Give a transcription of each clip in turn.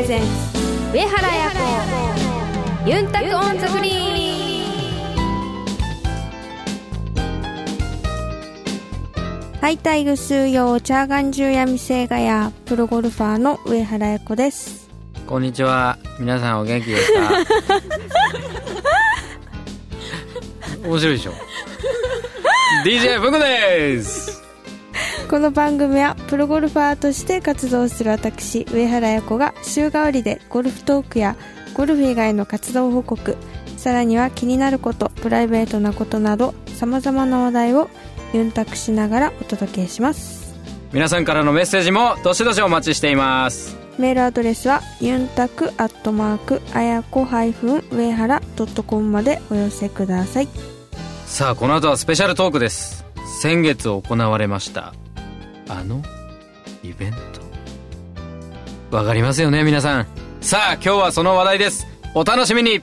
レゼンツ上原彩子ユンタクオンザグリーンハイタイグ数用チャーガンジュヤミセイガヤプロゴルファーの上原彩子です。こんにちは。皆さんお元気ですか？面白いでしょ？DJ ブクですこの番組はプロゴルファーとして活動する私上原彩子が週替わりでゴルフトークやゴルフ以外の活動報告さらには気になることプライベートなことなどさまざまな話題をユンタクしながらお届けします。皆さんからのメッセージもどしどしお待ちしています。メールアドレスはユンタクアットマークあやこ上原ドットコムまでお寄せください。さあこの後はスペシャルトークです。先月行われましたあのイベント？わかりますよね皆さん。さあ今日はその話題です。お楽しみに。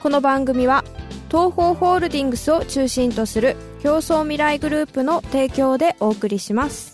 この番組は東方ホールディングスを中心とする競争未来グループの提供でお送りします。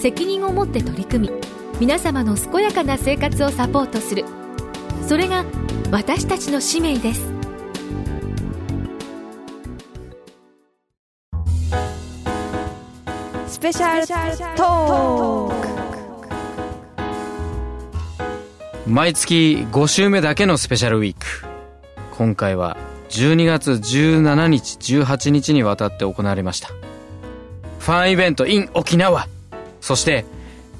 責任を持って取り組み皆様の健やかな生活をサポートする。それが私たちの使命です。スペシャルトーク。毎月5週目だけのスペシャルウィーク。今回は12月17日18日にわたって行われました。ファンイベント in 沖縄そして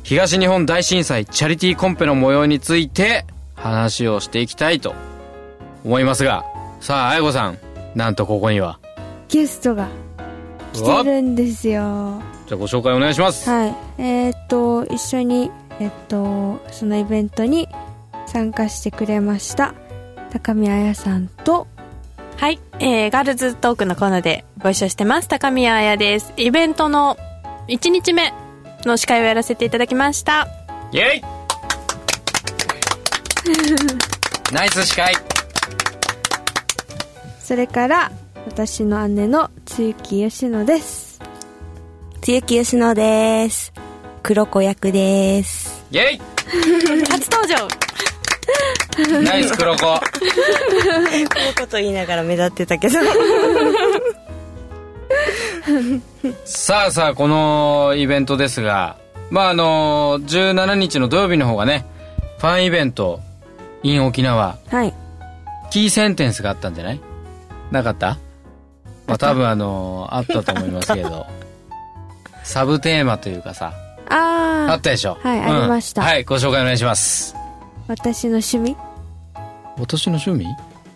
東日本大震災チャリティーコンペの模様について話をしていきたいと思いますがさあ愛子さんなんとここには。ゲストが来てるんですよ。じゃあご紹介お願いします。はい。えー、っと一緒にえっとそのイベントに参加してくれました高見彩さんと。はい、えー、ガールズトークのコーナーでご一緒してます高宮彩です。イベントの1日目の司会をやらせていただきました。イェイ! ナイス司会!それから私の姉の露木吉野です。露木吉野です。黒子役です。イェイ! 初登場! ナイス黒子!黒子と言いながら目立ってたけど さあさあこのイベントですがまああの17日の土曜日の方がねファンイベント in 沖縄。はい。キーセンテンスがあったんじゃない？なかった？まあ多分あのあったと思いますけど。サブテーマというかさ。あああったでしょ？はいありました。はいご紹介お願いします。私の趣味？私の趣味？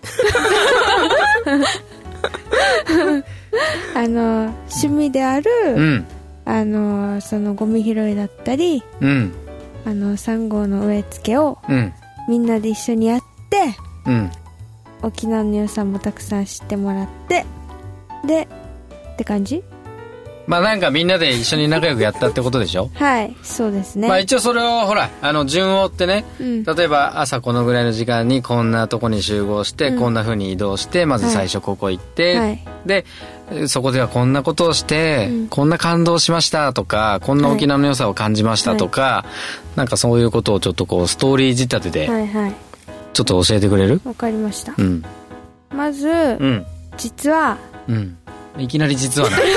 あの趣味である、うん。あのそのゴミ拾いだったりうん。あの3号の植え付けをうん。みんなで一緒にやってうん。沖縄の良さもたくさん知ってもらってでって感じ？まあなんかみんなで一緒に仲良くやったってことでしょ？はいそうですね、まあ一応それをほらあの順を追ってねうん。例えば朝このぐらいの時間にこんなとこに集合して、うん。こんな風に移動してまず最初ここ行って、はい。でそこではこんなことをして、うん。こんな感動しましたとかこんな沖縄の良さを感じましたとか、なんかそういうことをちょっとこうストーリー仕立てではいはい。ちょっと教えてくれる？わかりました。うん。まず、うん。実はうん。いきなり実はない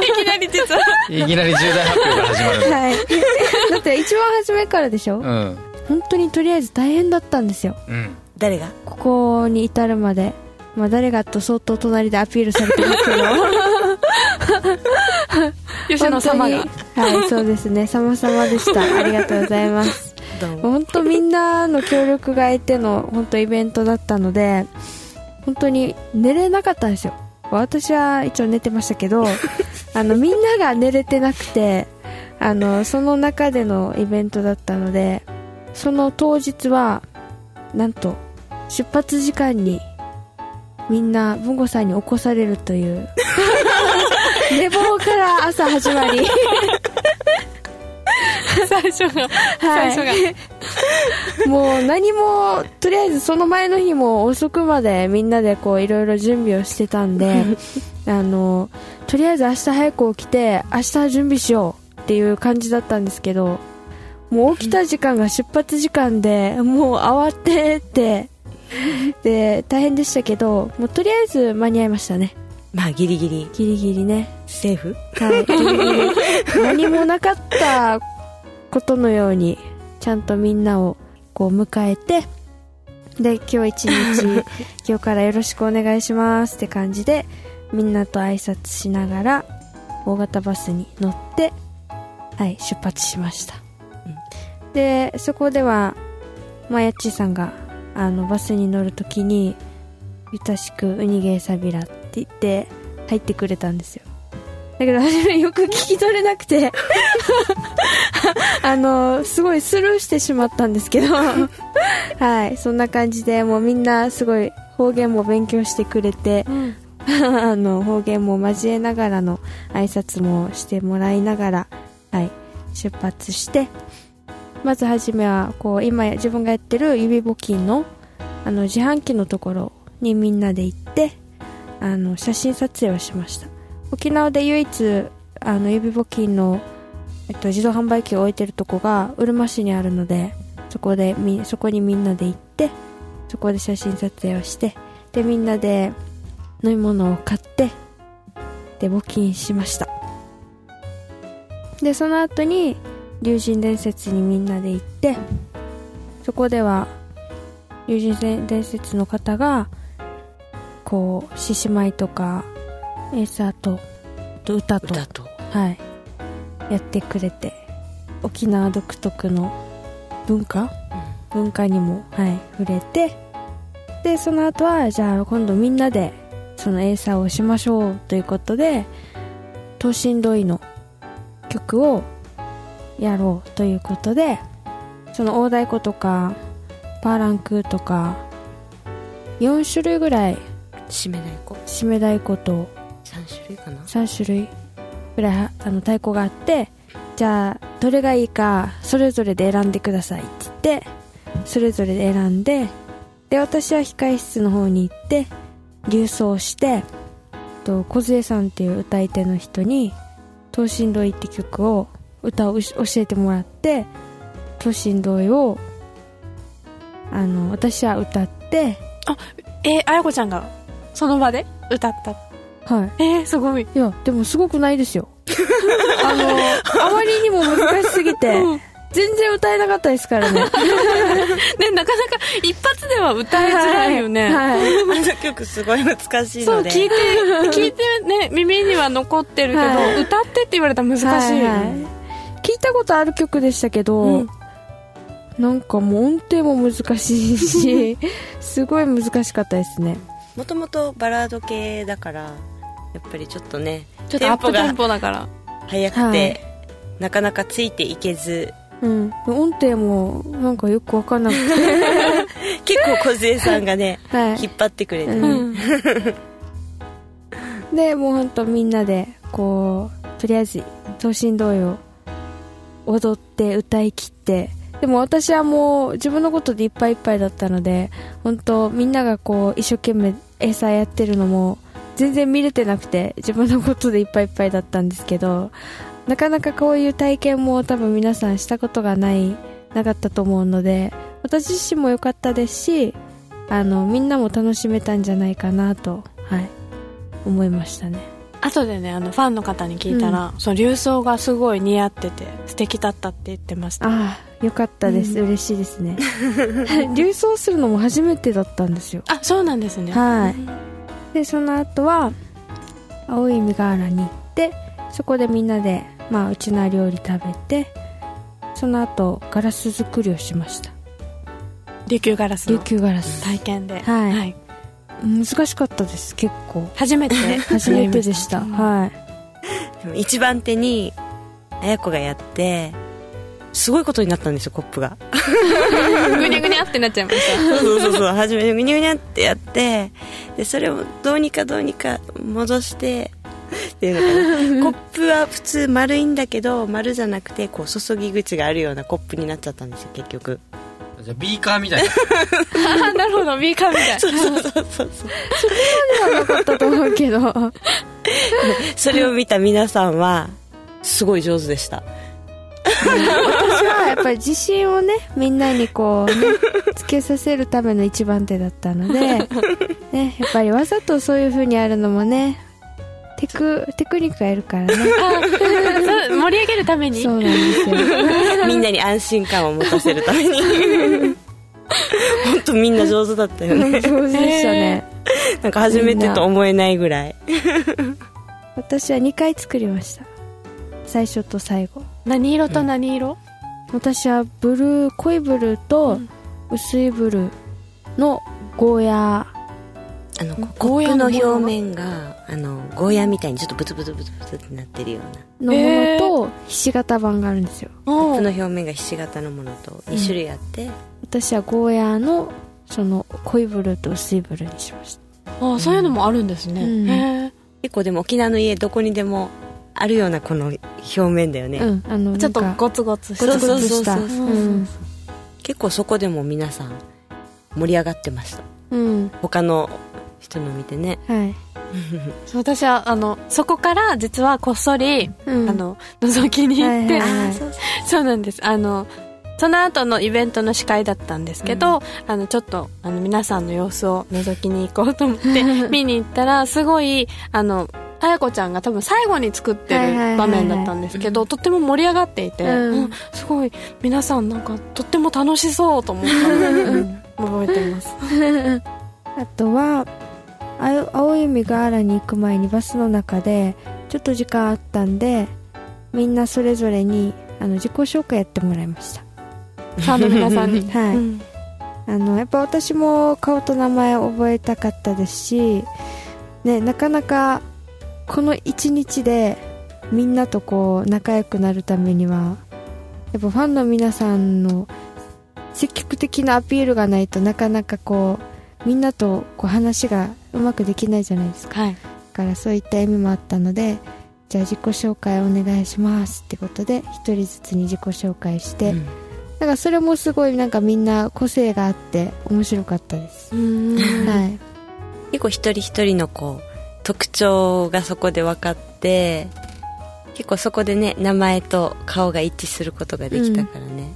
いきなり実は。いきなり重大発表が始まるはい。だって一番初めからでしょ、うん。本当にとりあえず大変だったんですよ。うん。誰が？ここに至るまでまあ誰がと相当隣でアピールされてますけど。吉野様が。はいそうですね。様々でした。ありがとうございます。本当みんなの協力が得ての本当イベントだったので本当に寝れなかったんですよ。私は一応寝てましたけど あのみんなが寝れてなくてあのその中でのイベントだったのでその当日はなんと出発時間にみんな文吾さんに起こされるという。寝坊から朝始まり。最初が、最初が。もう何もとりあえずその前の日も遅くまでみんなでこういろいろ準備をしてたんで あのとりあえず明日早く起きて明日準備しようっていう感じだったんですけどもう起きた時間が出発時間でもう慌てて で大変でしたけどもうとりあえず間に合いましたね。まあギリギリ。ギリギリね。セーフ？はい、ギリギリ。何もなかったことのようにちゃんとみんなをこう迎えてで今日一日 今日からよろしくお願いしますって感じでみんなと挨拶しながら大型バスに乗ってはい出発しました、でそこではまやっちさんがあのバスに乗るときに「ゆたしくウニゲーサビラ」って言って入ってくれたんですよ。だけど初めよく聞き取れなくて。あのすごいスルーしてしまったんですけど。はいそんな感じでもうみんなすごい方言も勉強してくれて、あの方言も交えながらの挨拶もしてもらいながら、はい、出発してまず初めはこう今自分がやってる指募金のあの自販機のところにみんなで行ってあの写真撮影をしました。沖縄で唯一あの指募金の、えっと、自動販売機を置いてるとこがうるま市にあるのでそこでみそこにみんなで行ってそこで写真撮影をしてでみんなで飲み物を買ってで募金しました。でその後に龍神伝説にみんなで行ってそこでは龍神伝説の方がこう獅子舞とかエーサーとあと歌と歌と。はい、やってくれて沖縄独特の文化、文化にも、はい、触れてでその後はじゃあ今度みんなでそのエーサーをしましょうということで等身同意の曲をやろうということでその大太鼓とかパーランクとか4種類ぐらい締め太鼓締め太鼓と3種類かな？3種類ぐらいあの太鼓があってじゃあどれがいいかそれぞれで選んでくださいって言ってそれぞれで選んでで私は控室の方に行って流奏してと梢さんっていう歌い手の人に「等身同意」って曲を歌を教えてもらって等身同意をあの私は歌ってえー、あやこちゃんがその場で歌った？はいえー、すごい。いや、でもすごくないですよ。あの、あまりにも難しすぎて、全然歌えなかったですからね。ね、なかなか一発では歌いづらいよね。はい。あの曲すごい難しいそう、ので聞いて、聞いてね、耳には残ってるけど、はい歌ってって言われたら難しいよはいはいね。聞いたことある曲でしたけど、うんなんかもう音程も難しいし、すごい難しかったですね。もともとバラード系だからやっぱりちょっとねちょっとアップテンポポだから。速くて、はいなかなかついていけずうん。音程もなんかよくわかんなくて。結構梢さんがね はい。引っ張ってくれて、うんでもうほんとみんなでこうとりあえず等身同意を踊って歌い切ってでも私はもう自分のことでいっぱいいっぱいだったので本当みんながこう一生懸命エサやってるのも全然見れてなくて自分のことでいっぱいいっぱいだったんですけどなかなかこういう体験も多分皆さんしたことがないなかったと思うので私自身も良かったですしあのみんなも楽しめたんじゃないかなと、はい、思いましたね。後でね、あの、ファンの方に聞いたら、その流装がすごい似合ってて、素敵だったって言ってました。ああよかったです、うん。嬉しいですね。流走するのも初めてだったんですよ。あ、そうなんですね。はい。でその後は青い海ヶ原に行ってそこでみんなで、まあ、うちな料理食べてその後ガラス作りをしました。琉球ガラス琉の球ガラス。体験で。はい難しかったです結構。初めて？初めてでした。うんはい。でも一番手に綾子がやってすごいことになったんですよコップが。ぐにゃぐにゃってなっちゃいました。そうそうそう初めにグニャグニャってやってでそれをどうにかどうにか戻してっていうのかな。コップは普通丸いんだけど丸じゃなくてこう注ぎ口があるようなコップになっちゃったんですよ結局じゃあビーカーみたいな。あ なるほどビーカーみたいそうそうそうそう。ではなかったと思うけど。それを見た皆さんはすごい上手でした。私はやっぱり自信をねみんなにこうねつけさせるための一番手だったので、ね、やっぱりわざとそういう風にやるのもねテクテクニックがいるからね。盛り上げるために？そうなんですよ。みんなに安心感を持たせるために。本当みんな上手だったよね。上手でしたね。なんか初めてと思えないぐらい。私は2回作りました。最初と最後。何色と何色？私はブルー濃いブルーと薄いブルーのゴーヤあのゴーヤコップの表面があのゴーヤみたいにちょっとブツブツブツブツってなってるような。ーのものとひし形版があるんですよ。コップのあ表面がひし形のものと2種類あって、私はゴーヤーのその濃いブルーと薄いブルーにしました。あそういうのもあるんですね、うん。へえ結構でも沖縄の家どこにでもあるようなこの表面だよね、うんあのちょっとゴツゴツしゴたツゴツした。そうそうそううそうん。結構そこでも皆さん盛り上がってました。うん。他の人の見てね。はい。そう私はあのそこから実はこっそり、うん。あの覗きに行って、はいはいはい。そうなんです。あのその後のイベントの司会だったんですけど、あのちょっとあの皆さんの様子を覗きに行こうと思って 見に行ったらすごいあの綾子ちゃんが多分最後に作ってはいはいはいはい。る場面だったんですけど、とっても盛り上がっていて、うん。うんすごい皆さんなんかとっても楽しそうと思ったので、うん。覚えてます。あとは青い海が原に行く前にバスの中でちょっと時間あったんでみんなそれぞれにあの自己紹介やってもらいました。ファンの皆さんに、はい。うん。あのやっぱ私も顔と名前覚えたかったですし、ね、なかなかこの一日でみんなとこう仲良くなるためにはやっぱファンの皆さんの積極的なアピールがないとなかなかこうみんなとこう話がうまくできないじゃないですか。はい。だからそういった意味もあったのでじゃあ自己紹介お願いしますってことで一人ずつに自己紹介して、うん。だからそれもすごいなんかみんな個性があって面白かったです、はい。結構一人一人のこう特徴がそこで分かって結構そこでね名前と顔が一致することができたからね、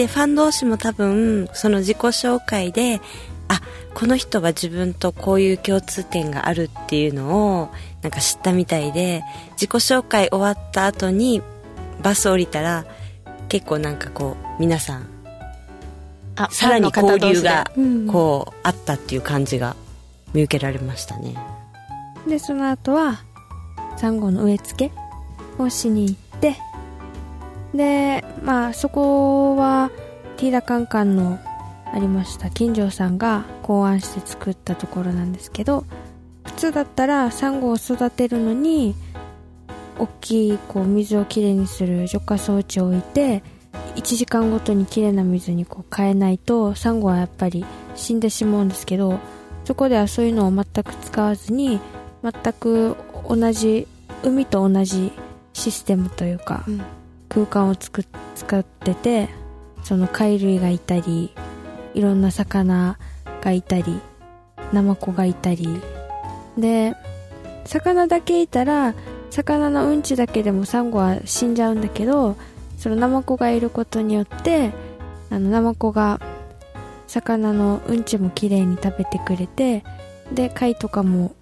でファン同士も多分その自己紹介であこの人は自分とこういう共通点があるっていうのをなんか知ったみたいで自己紹介終わった後にバス降りたら結構なんかこう皆さんあさらに交流がこうあったっていう感じが見受けられましたね。でその後はサンゴの植え付けをしに行ってでまあそこはティーダカンカンのありました金城さんが考案して作ったところなんですけど普通だったらサンゴを育てるのに大きいこう水をきれいにする除化装置を置いて1時間ごとにきれいな水にこう変えないとサンゴはやっぱり死んでしまうんですけどそこではそういうのを全く使わずに全く同じ海と同じシステムというか、うん。空間をつく使っててその貝類がいたりいろんな魚がいたりナマコがいたり。で魚だけいたら魚のうんちだけでもサンゴは死んじゃうんだけどそのナマコがいることによってあのナマコが魚のうんちもきれいに食べてくれてで貝とかも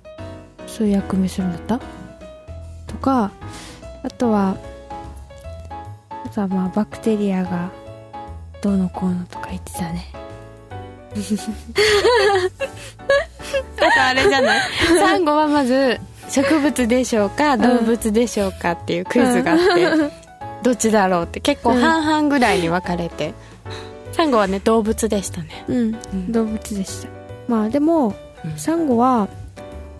そういう役目するんだった？とかあとはあとはまあバクテリアがどうのこうのとか言ってたね。あとあれじゃない？サンゴはまず植物でしょうか動物でしょうかっていうクイズがあって、どっちだろうって結構半々ぐらいに分かれて、サンゴはね動物でしたね。うん、動物でした。まあでも、うん。サンゴは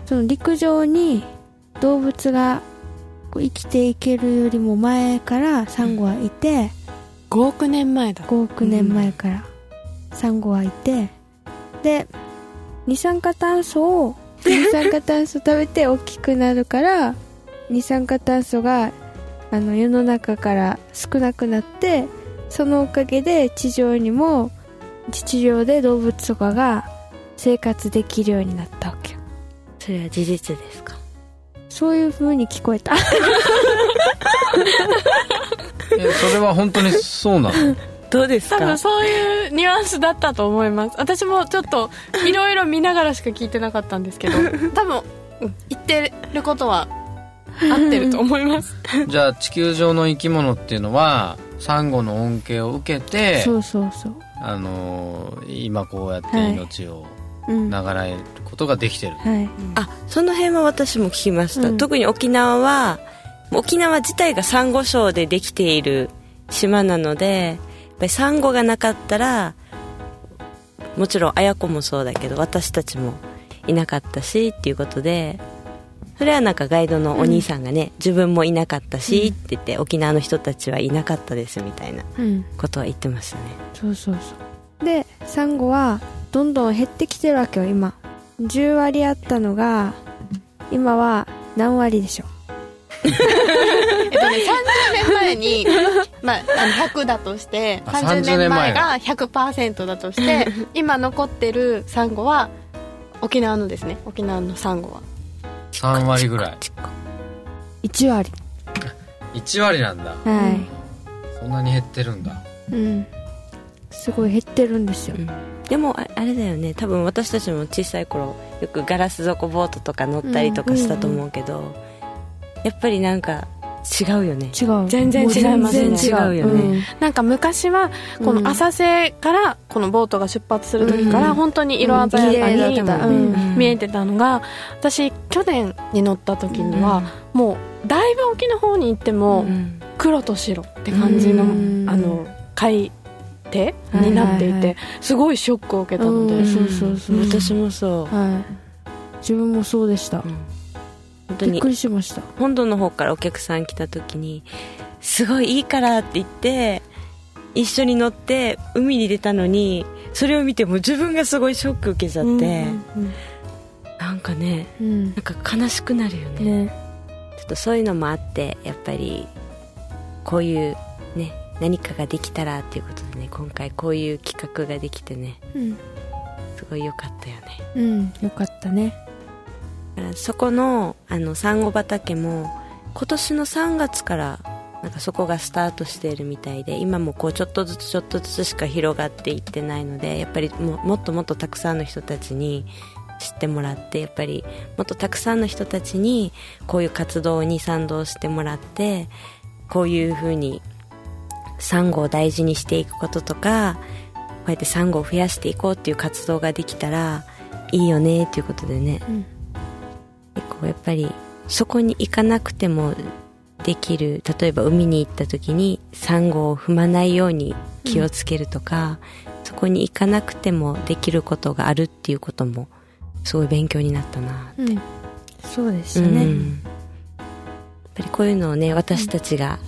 その陸上に動物がこう生きていけるよりも前からサンゴはいて、5億年前だ。5億年前からサンゴはいてで二酸化炭素を 二酸化炭素食べて大きくなるから二酸化炭素があの世の中から少なくなってそのおかげで地上にも地上で動物とかが生活できるようになったわけよ。それは事実ですか？そういう風に聞こえた。えそれは本当にそうなの？どうですか？多分そういうニュアンスだったと思います。私もちょっといろいろ見ながらしか聞いてなかったんですけど 多分、うん言ってることは合ってると思います。じゃあ地球上の生き物っていうのはサンゴの恩恵を受けてそうそうそう。あのー今こうやって命をうん流れることができてる、はい。あその辺は私も聞きました、うん。特に沖縄は沖縄自体がサンゴ礁でできている島なのでやっぱりサンゴがなかったらもちろん綾子もそうだけど私たちもいなかったしっていうことでそれはなんかガイドのお兄さんがね、自分もいなかったしって言って、沖縄の人たちはいなかったですみたいなうん。ことは言ってましたね。そうそうそう。でサンゴはどんどん減ってきてるわけよ今。10割あったのが今は何割でしょ えっとね、30年前に、まあ、あの100だとしてあ30 30年前が。100%だとして今残ってるサンゴは沖縄のですね。沖縄のサンゴは。3割ぐらい。1割。1割なんだ。はそんなに減ってるんだ。いうんすごい減ってるんですよ。うん。でもああれだよね。多分私たちも小さい頃よくガラス底ボートとか乗ったりとかしたと思うけど、やっぱりなんか違うよね。違う。全然違いますね。違うよね。なんか昔はこの浅瀬からこのボートが出発する時からうん。本当に色鮮やかに見えてたのが私去年に乗った時にはもうだいぶ沖の方に行ってもうん。黒と白って感じのうん。あの海底になっていはい。はいてすごいショックを受けたのでうんそうそうそう私もそう、はい。自分もそうでした。うん。本当にびっくりしました。本土の方からお客さん来た時にすごいいいからって言って一緒に乗って海に出たのにそれを見ても自分がすごいショック受けちゃって、なんかねうん。なんか悲しくなるよね。ね。ちょっとそういうのもあってやっぱりこういうね何かができたらっていうことでね今回こういう企画ができてねうん。すごい良かったよね。うんよかったね。だからそこのあのサンゴ畑も今年の3月からなんかそこがスタートしているみたいで今もこうちょっとずつちょっとずつしか広がっていってないのでやっぱりももっともっとたくさんの人たちに知ってもらってやっぱりもっとたくさんの人たちにこういう活動に賛同してもらってこういうふうにサンゴを大事にしていくこととかこうやってサンゴを増やしていこうっていう活動ができたらいいよねっていうことでね、うん。結構やっぱりそこに行かなくてもできる例えば海に行った時にサンゴを踏まないように気をつけるとか、そこに行かなくてもできることがあるっていうこともすごい勉強になったなうん。そうでしたね、うん。やっぱりこういうのをね私たちが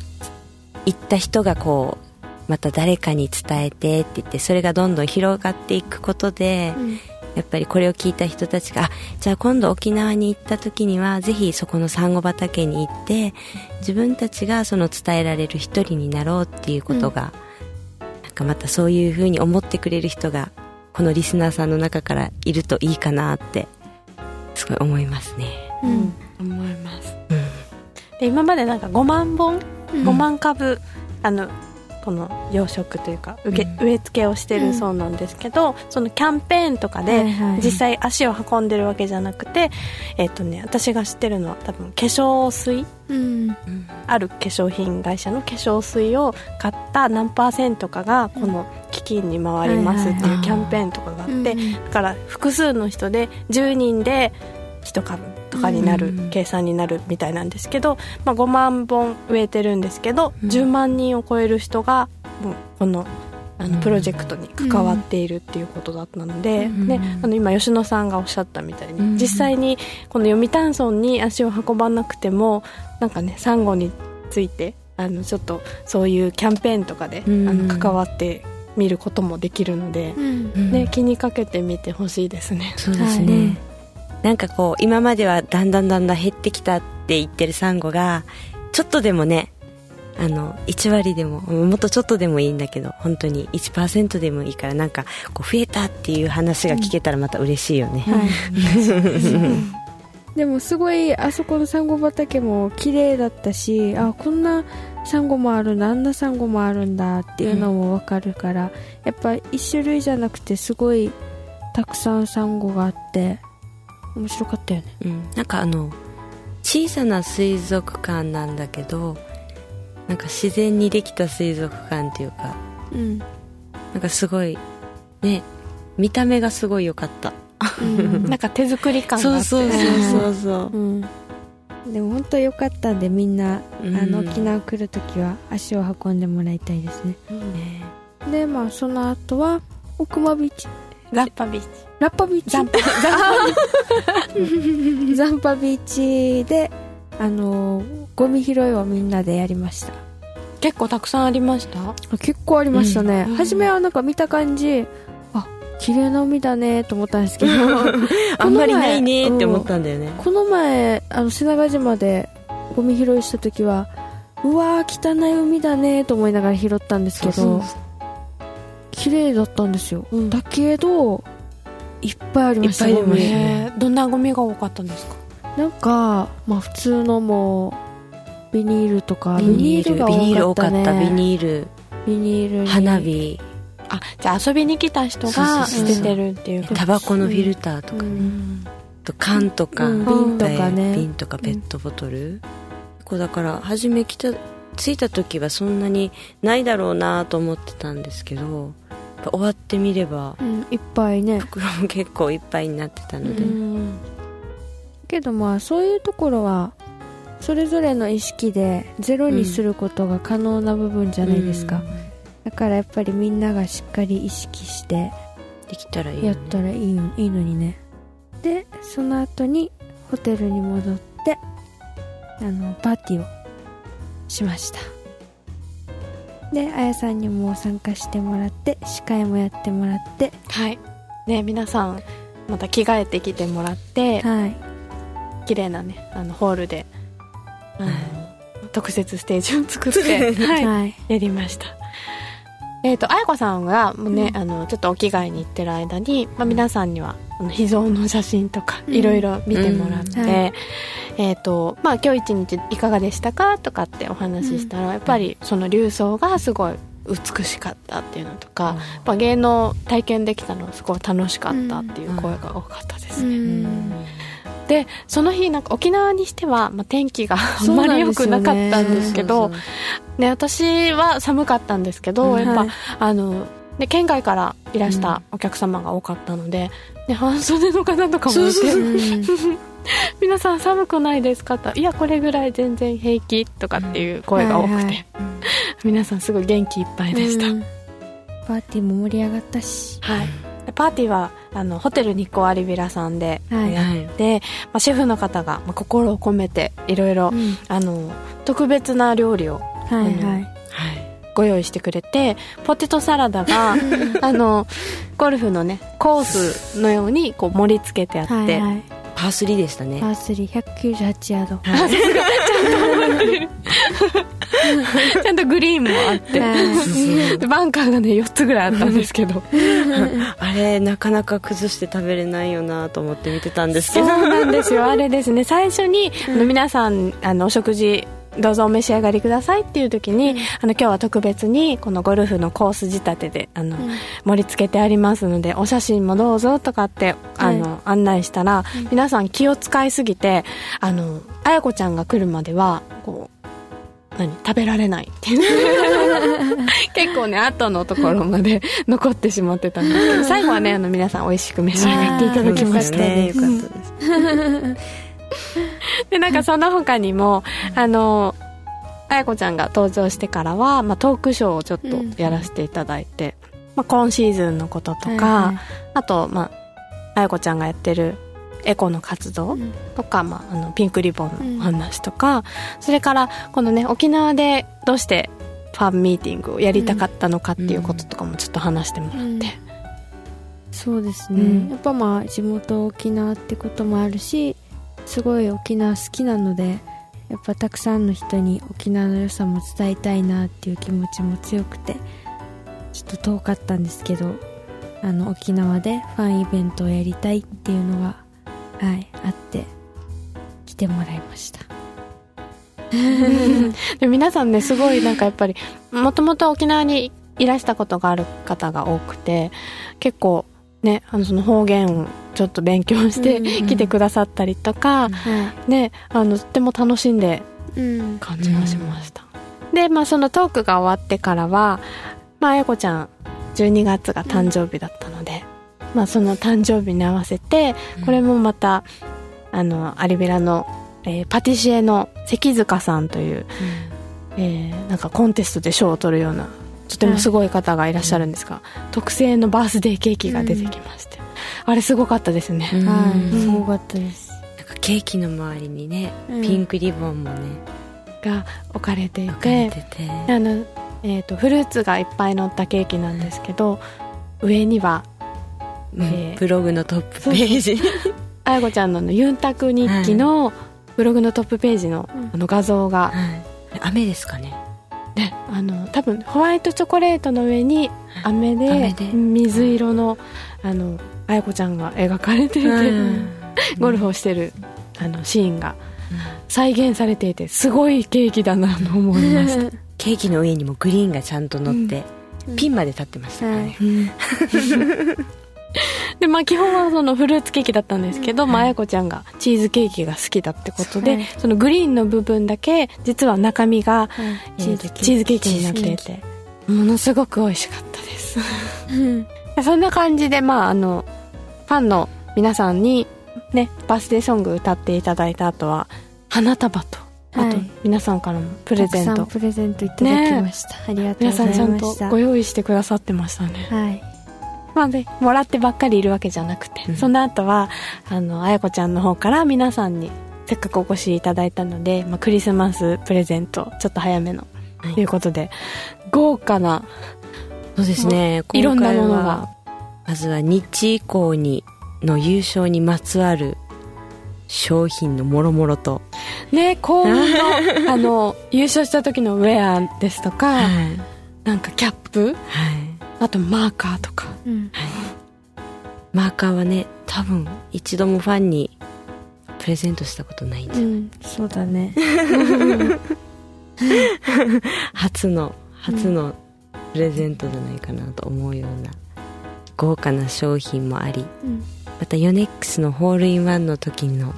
行った人がこうまた誰かに伝えてって言ってそれがどんどん広がっていくことで、うん。やっぱりこれを聞いた人たちがあじゃあ今度沖縄に行った時にはぜひそこのサンゴ畑に行って自分たちがその伝えられる一人になろうっていうことが、なんかまたそういうふうに思ってくれる人がこのリスナーさんの中からいるといいかなってすごい思いますね。うん。思います。で今までなんか5万本うん5万株あのこの養殖というか植え付けをしてるそうなんですけど、そのキャンペーンとかで、実際足を運んでるわけじゃなくて、えっとね、私が知ってるのは多分化粧水。うん。ある化粧品会社の化粧水を買った何パーセントかがこの基金に回りますっていうキャンペーンとかがあって、だから複数の人で10人で1株とかになるうん計算になるみたいなんですけど、まあ、5万本植えてるんですけど、うん。10万人を超える人がもうこのあのうん。プロジェクトに関わっているっていうことだったので、うんね、あの今吉野さんがおっしゃったみたいに、うん実際にこの読谷村に足を運ばなくてもなんかねサンゴについてあのちょっとそういうキャンペーンとかで、うん。あの関わってみることもできるので、うん。ね、気にかけてみてほしいですね。そうですね、なんかこう今まではだんだんだんだん減ってきたって言ってるサンゴがちょっとでもねあの1割でももっとちょっとでもいいんだけど本当に1%でもいいからなんかこう増えたっていう話が聞けたらまた嬉しいよね、はい、でもすごいあそこのサンゴ畑も綺麗だったしあこんなサンゴもあるんだあんなサンゴもあるんだっていうのも分かるから、やっぱ一種類じゃなくてすごいたくさんサンゴがあって面白かったよね。うん、なんかあの小さな水族館なんだけどなんか自然にできた水族館っていうかうん、なんかすごいね見た目がすごい良かった。うん。なんか手作り感があって。そうそうそうそうう。ん、でも本当良かったんでみんな、うん。あの沖縄来るときは足を運んでもらいたいですね。ねでまあその後は奥間ビーチラッパビーチラッパビーチザンパザンパビーチであのゴミ拾いをみんなでやりました結構たくさんありました？結構ありましたね、うん。初めはなんか見た感じあ綺麗な海だねと思ったんですけど。あんまりないねって思ったんだよね。この前あの瀬長島でゴミ拾いした時はうわー汚い海だねと思いながら拾ったんですけど。そう綺麗だったんですよ、うん。だけどいっぱいありましたね。えーどんなゴミが多かったんですか？なんか、まあ、普通のもうビニールとかビニールがビニール多かっねたビニール。ビニールに。花火。あじゃあ遊びに来た人が捨ててるっていう。タバコのフィルターとか、うん。と缶とか、うん。瓶とかね。瓶とかペットボトル、こうだから初め来た着いた時はそんなにないだろうなと思ってたんですけど終わってみればうんいっぱいね。袋も結構いっぱいになってたので、うん。けどまあそういうところはそれぞれの意識でゼロにすることが可能な部分じゃないですか、だからやっぱりみんながしっかり意識してできたらいいやったらいいのいいのにね。でその後にホテルに戻ってあのパーティーをしましたであやさんにも参加してもらって司会もやってもらって。はい。ね皆さんまた着替えてきてもらってはい。綺麗なねあのホールであのはい。特設ステージを作って、はい。はい。やりました。えっ、と彩子さんがもうね、うん。あのちょっとお着替えに行ってる間に、まあ、皆さんにはあの秘蔵の写真とかうん。いろいろ見てもらって、うん。はいえっ、とまあ今日一日いかがでしたかとかってお話ししたら、やっぱりその流装がすごい美しかったっていうのとか、やっぱ芸能体験できたのすごい楽しかったっていう声が多かったですね、うん。でその日なんか沖縄にしては、まあ、天気があんまり良くなかったんですけど私は寒かったんですけど、うん。やっぱ、はい。あので県外からいらしたお客様が多かったので、で半袖の方とかもいて 皆さん寒くないですか?」と「いやこれぐらい全然平気」とかっていう声が多くて、はいはい。皆さんすごい元気いっぱいでした、うん。パーティーも盛り上がったし。はい、でパーティーはあのホテル日光有ビラさんではい。やって、まあ、シェフの方が、まあ、心を込めていろいろ特別な料理をはいはい。はいご用意してくれてポテトサラダがあのゴルフのねコースのようにこう盛り付けてあって、はいはい。パー3でしたね。パー3198ヤード。ちゃんとグリーンもあって、はでバンカーがね4つぐらいあったんですけど。あれなかなか崩して食べれないよなと思って見てたんですけど。そうなんですよ。あれですね。最初に、あの皆さんあのお食事どうぞお召し上がりくださいっていう時に、あの今日は特別にこのゴルフのコース仕立てであの、盛り付けてありますのでお写真もどうぞとかってあの、案内したら、皆さん気を使いすぎてあの綾子ちゃんが来るまではこう何食べられないっていう。結構ね後のところまで 残ってしまってたんですけど最後はねあの皆さん美味しく召し上がっていただきました。ね。よかったです でなんかその他にもあのあやこちゃんが登場してからは、まあ、トークショーをちょっとやらせていただいて、まあ、今シーズンのこととか、はいはい。あと、まあ、あやこちゃんがやってるエコの活動とか、まあ、あのピンクリボンの話とか、それからこのね沖縄でどうしてファンミーティングをやりたかったのかっていうこととかもちょっと話してもらって、うん。そうですね、うん。やっぱまあ地元沖縄ってこともあるしすごい沖縄好きなのでやっぱたくさんの人に沖縄の良さも伝えたいなっていう気持ちも強くてちょっと遠かったんですけどあの沖縄でファンイベントをやりたいっていうのがはいあって来てもらいました。で皆さんねすごいなんかやっぱりもともと沖縄にいらしたことがある方が多くて結構ねあのその方言ちょっと勉強してうんうん来てくださったりとか、はねあのとっても楽しんで感じがしました、でまあそのトークが終わってからはまああやこちゃん12月が誕生日だったので、まあその誕生日に合わせてこれもまた、あのアリベラの、えーパティシエの関塚さんという、えーなんかコンテストで賞を取るようなとてもすごい方がいらっしゃるんですが、特製のバースデーケーキが出てきまして、あれすごかったですね、うん。はい、すごかったです、なんかケーキの周りにね、うん。ピンクリボンもねが置かれていててて。あの、えー、とフルーツがいっぱい乗ったケーキなんですけど上にはうんえーブログのトップページ。あやこちゃんのあのユンタク日記のブログのトップページのうん。あの画像が、はい。雨ですかねね、あの多分ホワイトチョコレートの上に飴で水色のあのあやこちゃんが描かれていて、ゴルフをしてるあのシーンが再現されていてすごいケーキだなと思いました、ケーキの上にもグリーンがちゃんと乗って、うん。ピンまで立ってましたからね、でまあ基本はそのフルーツケーキだったんですけど、まあ、あやこちゃんがチーズケーキが好きだってことで、はい。そのグリーンの部分だけ実は中身が、チーズケーキになっていてものすごく美味しかったです。うん。そんな感じでまああのファンの皆さんにねバースデーソング歌っていただいた後は花束とあとはい皆さんからもプレゼント、プレゼントいただきました、ありがとう皆ございさんちゃんとましたご用意してくださってましたね。はいまあね、もらってばっかりいるわけじゃなくて、うん。その後は、あの、あやこちゃんの方から皆さんにせっかくお越しいただいたので、まあ、クリスマスプレゼント、ちょっと早めの、はい。ということで、豪華な、そうですね。いろんなものが、まずは日以降にの優勝にまつわる商品のもろもろと、ね、幸運の、あの、優勝した時のウェアですとか、はい。なんかキャップ、はいあとマーカーとか。うん。マーカーはね多分一度もファンにプレゼントしたことないんじゃない、うんそうだね。初の初のプレゼントじゃないかなと思うような豪華な商品もあり。うん。またヨネックスのホールインワンの時の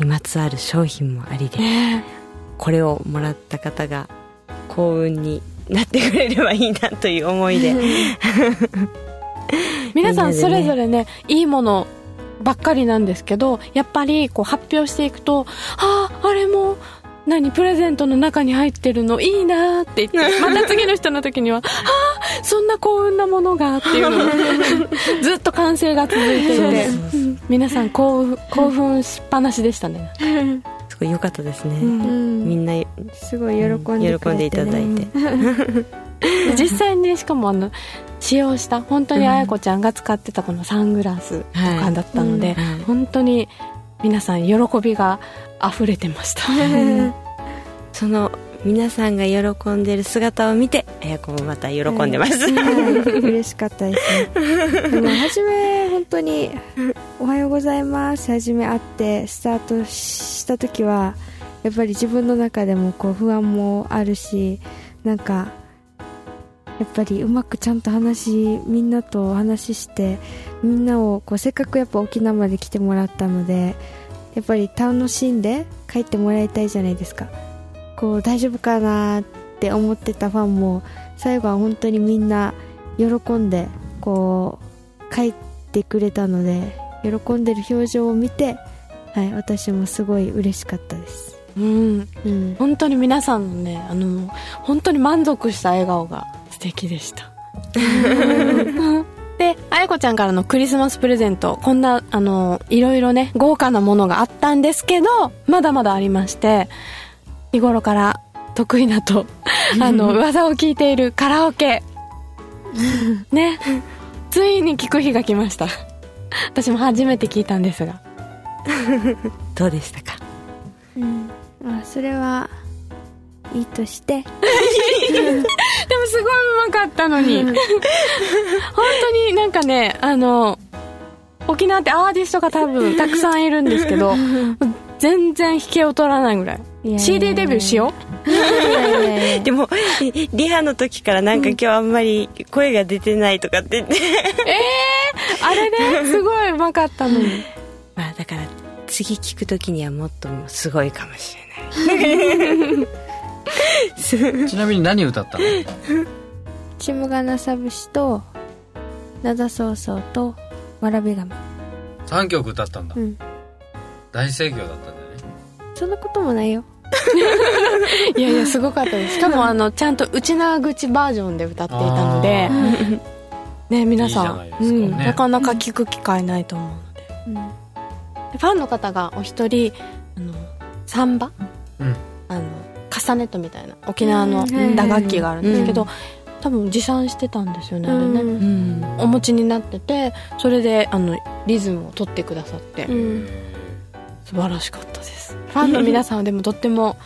にまつわる商品もありで。ねこれをもらった方が幸運になってくれればいいなという思いで。皆さんそれぞれねいいものばっかりなんですけどやっぱりこう発表していくと「あああれも何プレゼントの中に入ってるのいいな」って言って また次の人の時には「ああそんな幸運なものが」っていうのが ずっと完成が続いていて皆さん興奮興奮しっぱなしでしたね、すごい良かったですね、うん。みんなすごい喜んでくれて、ね、喜んでいただいて、で 実際にねしかもあの使用した本当にあやこちゃんが使ってたこのサングラスとかだったので、はい。うん。本当に皆さん喜びが溢れてました。その皆さんが喜んでる姿を見てあやこもまた喜んでます、はい。嬉しかったですね。でも初め本当に「おはようございます」初め会ってスタートした時はやっぱり自分の中でもこう不安もあるしなんかやっぱりうまくちゃんと話みんなとお話ししてみんなをこうせっかくやっぱ沖縄まで来てもらったのでやっぱり楽しんで帰ってもらいたいじゃないですか。こう大丈夫かなって思ってたファンも最後は本当にみんな喜んでこう帰ってくれたので喜んでる表情を見てはい私もすごい嬉しかったです。うん。うん。本当に皆さんのねあの本当に満足した笑顔が素敵でした。であやこちゃんからのクリスマスプレゼントこんなあのいろいろね豪華なものがあったんですけどまだまだありまして日頃から得意だとあの噂を聞いているカラオケ。ね。ついに聞く日が来ました。私も初めて聞いたんですが。どうでしたか？うん。まあそれはいいとして。でもすごいうまかったのに。本当になんかねあの沖縄ってアーティストが多分たくさんいるんですけど 全然引けを取らないぐらい CD デビューしよいやいやいやでもリリハの時からなんか今日あんまり声が出てないとかって言って、うあれねすごいうまかったのに。まあだから次聞く時にはもっとすごいかもしれない。ちなみに何歌ったの？チムガナサブシと灘そうそうとわらび亀3曲歌ったんだ、うん。大盛況だったんだよね。そんなこともないよ いやいやすごかったです。しかもあのちゃんと内縄口バージョンで歌っていたのでね皆さんなかね。うん、なかなか聞く機会ないと思うので。うん。でファンの方がお一人あのサンバ、うん。あのカスタネットみたいな沖縄のうん。打楽器があるんですけど、うん。多分持参してたんですよね、あれね。うんうん。お持ちになっててそれであのリズムを取ってくださって、うん。素晴らしかったですファンの皆さんはでもとっても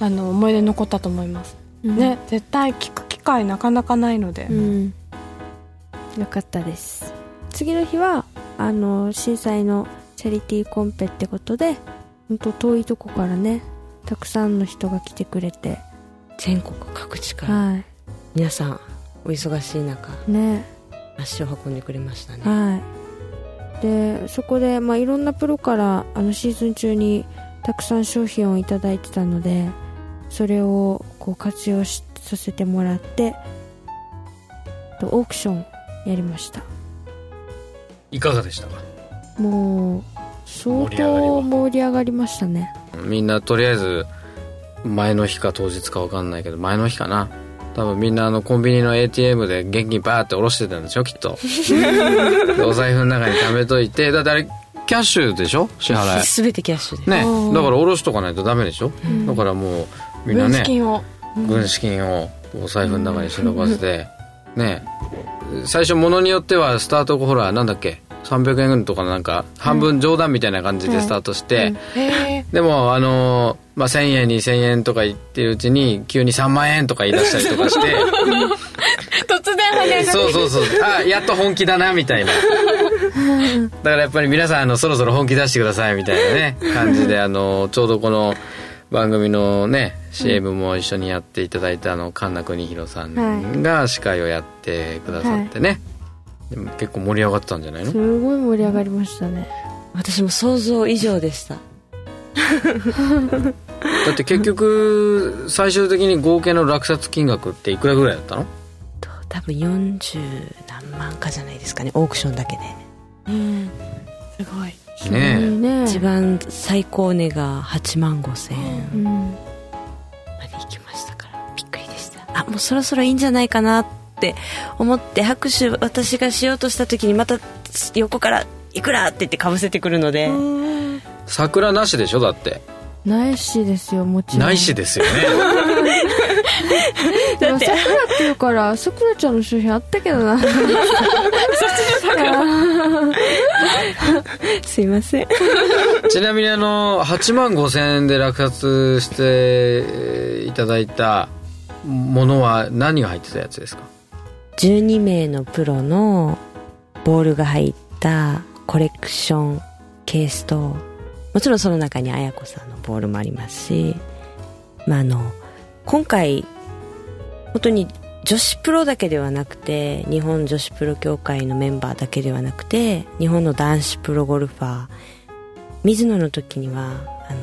あの思い出に残ったと思います、ね絶対聞く機会なかなかないので、うん。よかったです。次の日はあの震災のチャリティーコンペってことで本当遠いとこからねたくさんの人が来てくれて。全国各地からは皆さんお忙しい中いね。足を運んでくれましたね。はい。でそこで、まあ、いろんなプロからあのシーズン中にたくさん商品をいただいてたのでそれをこう活用しさせてもらってとオークションやりました。いかがでしたか？もう相当盛り上がりましたね。みんなとりあえず前の日か当日か分かんないけど前の日かな。多分みんなあのコンビニの ATM で現金バーって下ろしてたんでしょきっと。でお財布の中に貯めといてだってあれキャッシュでしょ？支払い。全てキャッシュで。ね。うん。だから下ろしとかないとダメでしょ、ん。だからもうみんな分ね資金を。軍資金をお財布の中に忍ばせて、ね。最初物によってはスタートほらなんだっけ？300円とかなんか半分冗談みたいな感じでスタートして、でもあのーまあ、1000円2000円とか言ってるうちに急に3万円とか言い出したりとかして 突然跳ね上がそうそうそう。あやっと本気だなみたいな だからやっぱり皆さんあのそろそろ本気出してくださいみたいなね 感じであのちょうどこの番組のね CM も一緒にやっていただいたあの神田邦弘さんが司会をやってくださってね、でも結構盛り上がってたんじゃないの？すごい盛り上がりましたね。私も想像以上でした。だって結局最終的に合計の落札金額っていくらぐらいだったの？と多分40何万かじゃないですかね。オークションだけでうん。すごい。ねえ。ね一番最高値が8万5千。円うんまで行きましたから。びっくりでした。あもうそろそろいいんじゃないかなって思って拍手私がしようとした時にまた横から「いくら?」って言ってかぶせてくるので。桜なしでしょだって。ないしですよもちろん。ないしですよねでもさくらっていうからさくらちゃんの商品あったけどな。すいません。ちなみにあの8万5千円で落札してえーいただいたものは何が入ってたやつですか？12名のプロのボールが入ったコレクションケースともちろんその中に綾子さんのボールもありますし、まあ、あの今回本当に女子プロだけではなくて日本女子プロ協会のメンバーだけではなくて日本の男子プロゴルファー水野の時にはあの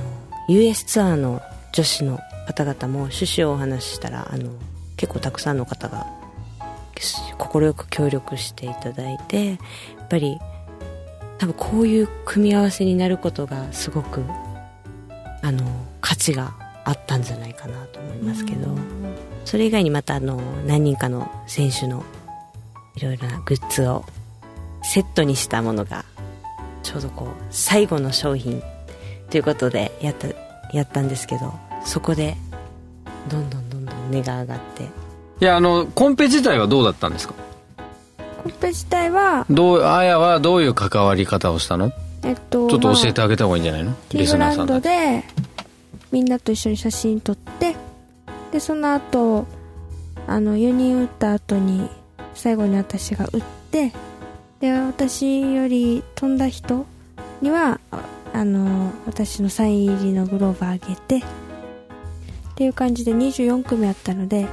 US ツアーの女子の方々も趣旨をお話ししたらあの結構たくさんの方が快く協力していただいてやっぱり多分こういう組み合わせになることがすごくあの価値があったんじゃないかなと思いますけど、それ以外にまたあの何人かの選手のいろいろなグッズをセットにしたものがちょうどこう最後の商品ということでやったやったんですけどそこでどんどんどんどん値が上がって。いやあのコンペ自体はどうだったんですか？コンペ自体は、どうあやはどういう関わり方をしたの？えっと、ちょっと教えてまああげた方がいいんじゃないの？リスティーグランナーさんでみんなと一緒に写真撮ってでその後あの4人打った後に最後に私が打ってで私より飛んだ人にはあの私のサイン入りのグローブあげてっていう感じで24組あったので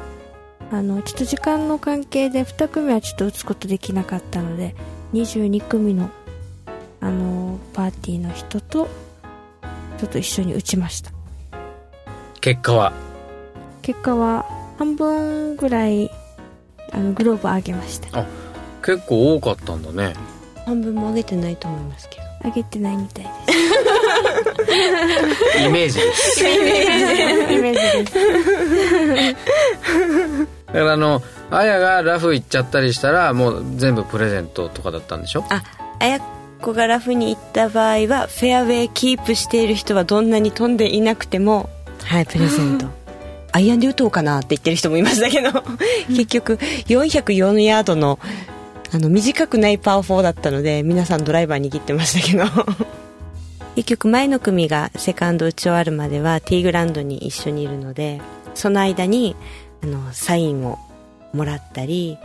あのちょっと時間の関係で2組はちょっと打つことできなかったので22組のあのパーティーの人とちょっと一緒に打ちました。結果は？結果は半分ぐらいあのグローブあげました。結構多かったんだね。半分も上げてないと思いますけど。あげてないみたいで イメージです。す。イメージです。だからあのあやがラフ行っちゃったりしたらもう全部プレゼントとかだったんでしょ？ああやっこがラフに行った場合はフェアウェイキープしている人はどんなに飛んでいなくてもはいプレゼント。アイアンで打とうかなって言ってる人もいましたけど。結局404ヤードのあの短くないパー4だったので皆さんドライバー握ってましたけど。結局前の組がセカンド打ち終わるまではティーグラウンドに一緒にいるのでその間にあのサインをもらったり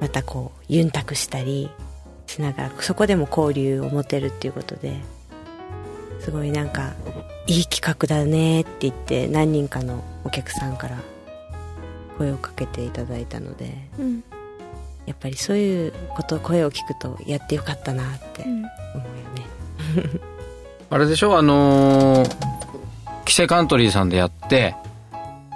またこうユンタクしたりしながらそこでも交流を持てるっていうことですごいなんかいい企画だねって言って何人かのお客さんから声をかけていただいたのでうん。やっぱりそういうこと声を聞くとやってよかったなってうん思うよね。あれでしょ？あのーキセカントリーさんでやって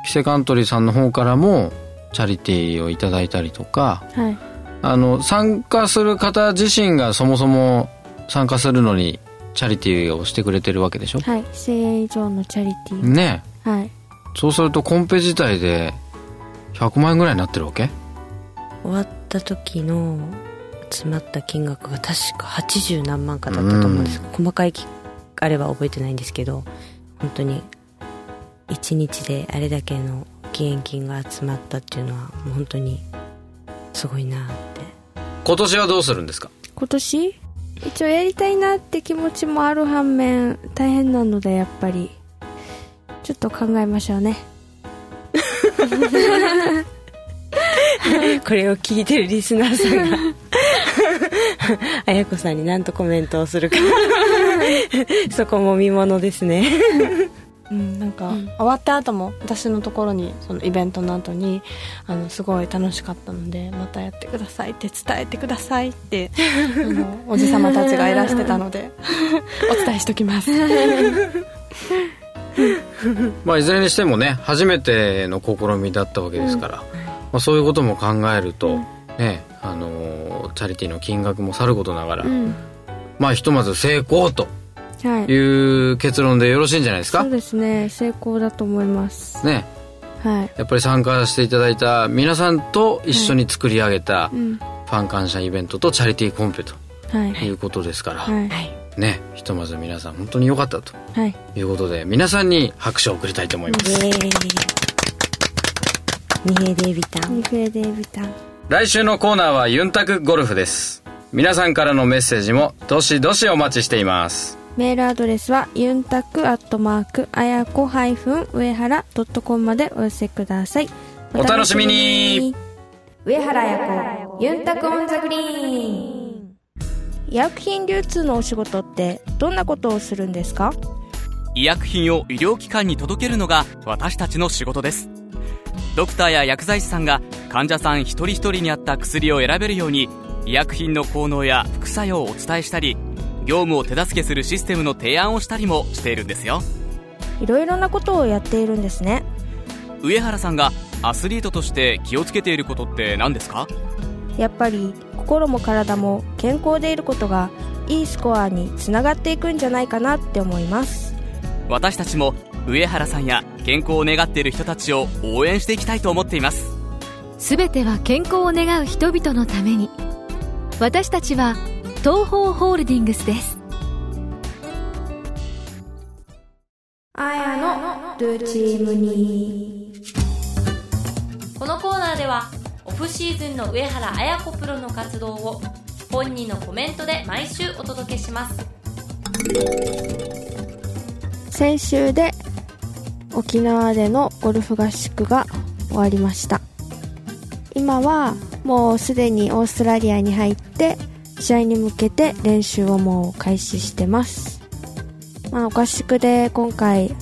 キセカントリーさんの方からもチャリティーをいただいたりとかはい。あの参加する方自身がそもそも参加するのにチャリティーをしてくれてるわけでしょ？はい1000円以上のチャリティーねはい。そうするとコンペ自体で100万円ぐらいになってるわけ？終わった時の集まった金額が確か80何万かだったと思うんです。細かいきあれは覚えてないんですけど本当に1日であれだけの義援金が集まったっていうのはもう本当にすごいなって。今年はどうするんですか？今年？一応やりたいなって気持ちもある反面大変なのでやっぱり。ちょっと考えましょうね。これを聞いてるリスナーさんが。あやこさんに何とコメントをするか。そこも見ものですね。うん、なんか、終わった後も私のところにそのイベントの後にあのすごい楽しかったのでまたやってくださいって伝えてくださいって あのおじさまたちがいらしてたので お伝えしときます。まあいずれにしてもね初めての試みだったわけですから、まあ、そういうことも考えると、ねあのーチャリティーの金額もさることながら、うん。まあひとまず成功とはい。いう結論でよろしいんじゃないですか？そうですね。成功だと思います。ね。はい。やっぱり参加していただいた皆さんと一緒に作り上げたうん。ファン感謝イベントとチャリティーコンペとはい。いうことですから、はい。ね。ひとまず皆さん本当に良かったとはい。いうことで皆さんに拍手を送りたいと思います、来週のコーナーはユンタクゴルフです。皆さんからのメッセージもどしどしお待ちしていますメールアドレスはユンタクアットマークあやこハイフン上原ドットコムまでお寄せください。お楽しみに。上原あやこユンタクオンザグリーン。医薬品流通のお仕事ってどんなことをするんですか？医薬品を医療機関に届けるのが私たちの仕事です。ドクターや薬剤師さんが患者さん一人一人に合った薬を選べるように医薬品の効能や副作用をお伝えしたり業務を手助けするシステムの提案をしたりもしているんですよ。いろいろなことをやっているんですね。上原さんがアスリートとして気をつけていることって何ですか？やっぱり心も体も健康でいることがいいスコアにつながっていくんじゃないかなって思います。私たちも上原さんや健康を願っている人たちを応援していきたいと思っています。全ては健康を願う人々のために。私たちは東方ホールディングスです。あやのルーチームに。このコーナーではオフシーズンの上原綾子プロの活動を本人のコメントで毎週お届けします。先週で沖縄でのゴルフ合宿が終わりました。今はもうすでにオーストラリアに入って試合に向けて練習をもう開始してます、まあ、合宿で今回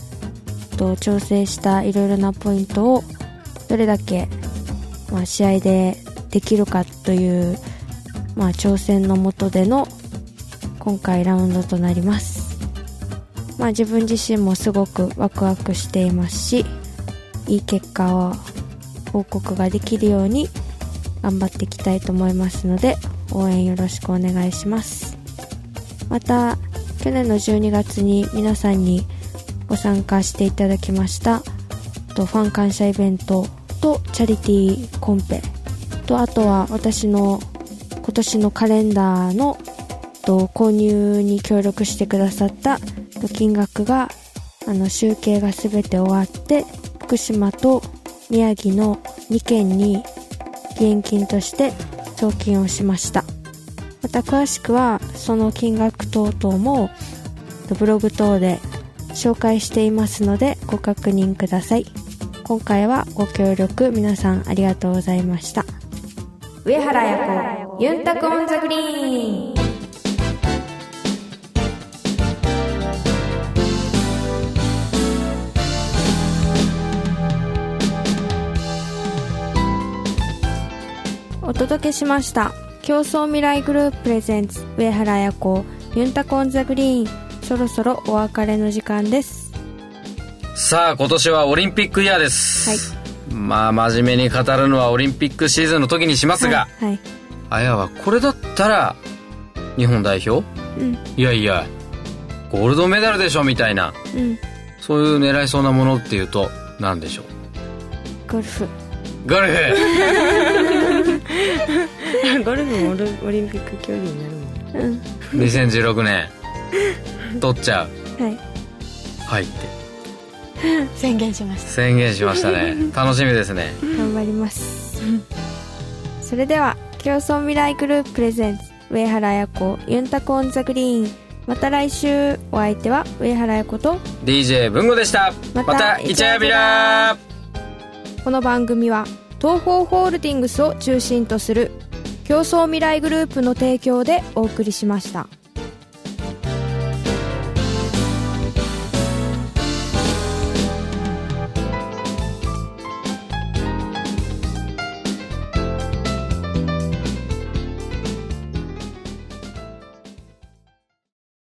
と調整したいろいろなポイントをどれだけ、まあ、試合でできるかという、まあ、挑戦のもとでの今回ラウンドとなります。まあ自分自身もすごくワクワクしていますしいい結果を報告ができるように頑張っていきたいと思いますので応援よろしくお願いします。また去年の12月に皆さんにご参加していただきましたとファン感謝イベントとチャリティーコンペとあとは私の今年のカレンダーのと購入に協力してくださったと金額があの集計が全て終わって福島と宮城の2県に義援金として送金をしました。また詳しくはその金額等々もブログ等で紹介していますのでご確認ください。今回はご協力皆さんありがとうございました。上原彩子ユンタクオンザグリーン。お届けしました。共創未来グループプレゼンツ上原彩子ユンタクオンザグリーン。そろそろお別れの時間です。さあ今年はオリンピックイヤーです、まあ真面目に語るのはオリンピックシーズンの時にしますが、はい、はい。あやはこれだったら日本代表？うん。いやいやゴールドメダルでしょみたいな。うん。そういう狙いそうなものっていうと何でしょう？ゴルフ。ゴルフ ゴルフもオリンピック競技になるもんうん2016年。取っちゃう。はい。はいって。宣言しました。宣言しましたね。楽しみですね。頑張ります。それでは競争未来グループプレゼンツ上原彩子ユンタコオンザグリーン。また来週お相手は上原彩子と DJ 文吾でした。またまたイチャヤビラ。この番組は東方ホールディングスを中心とする競争未来グループの提供でお送りしました。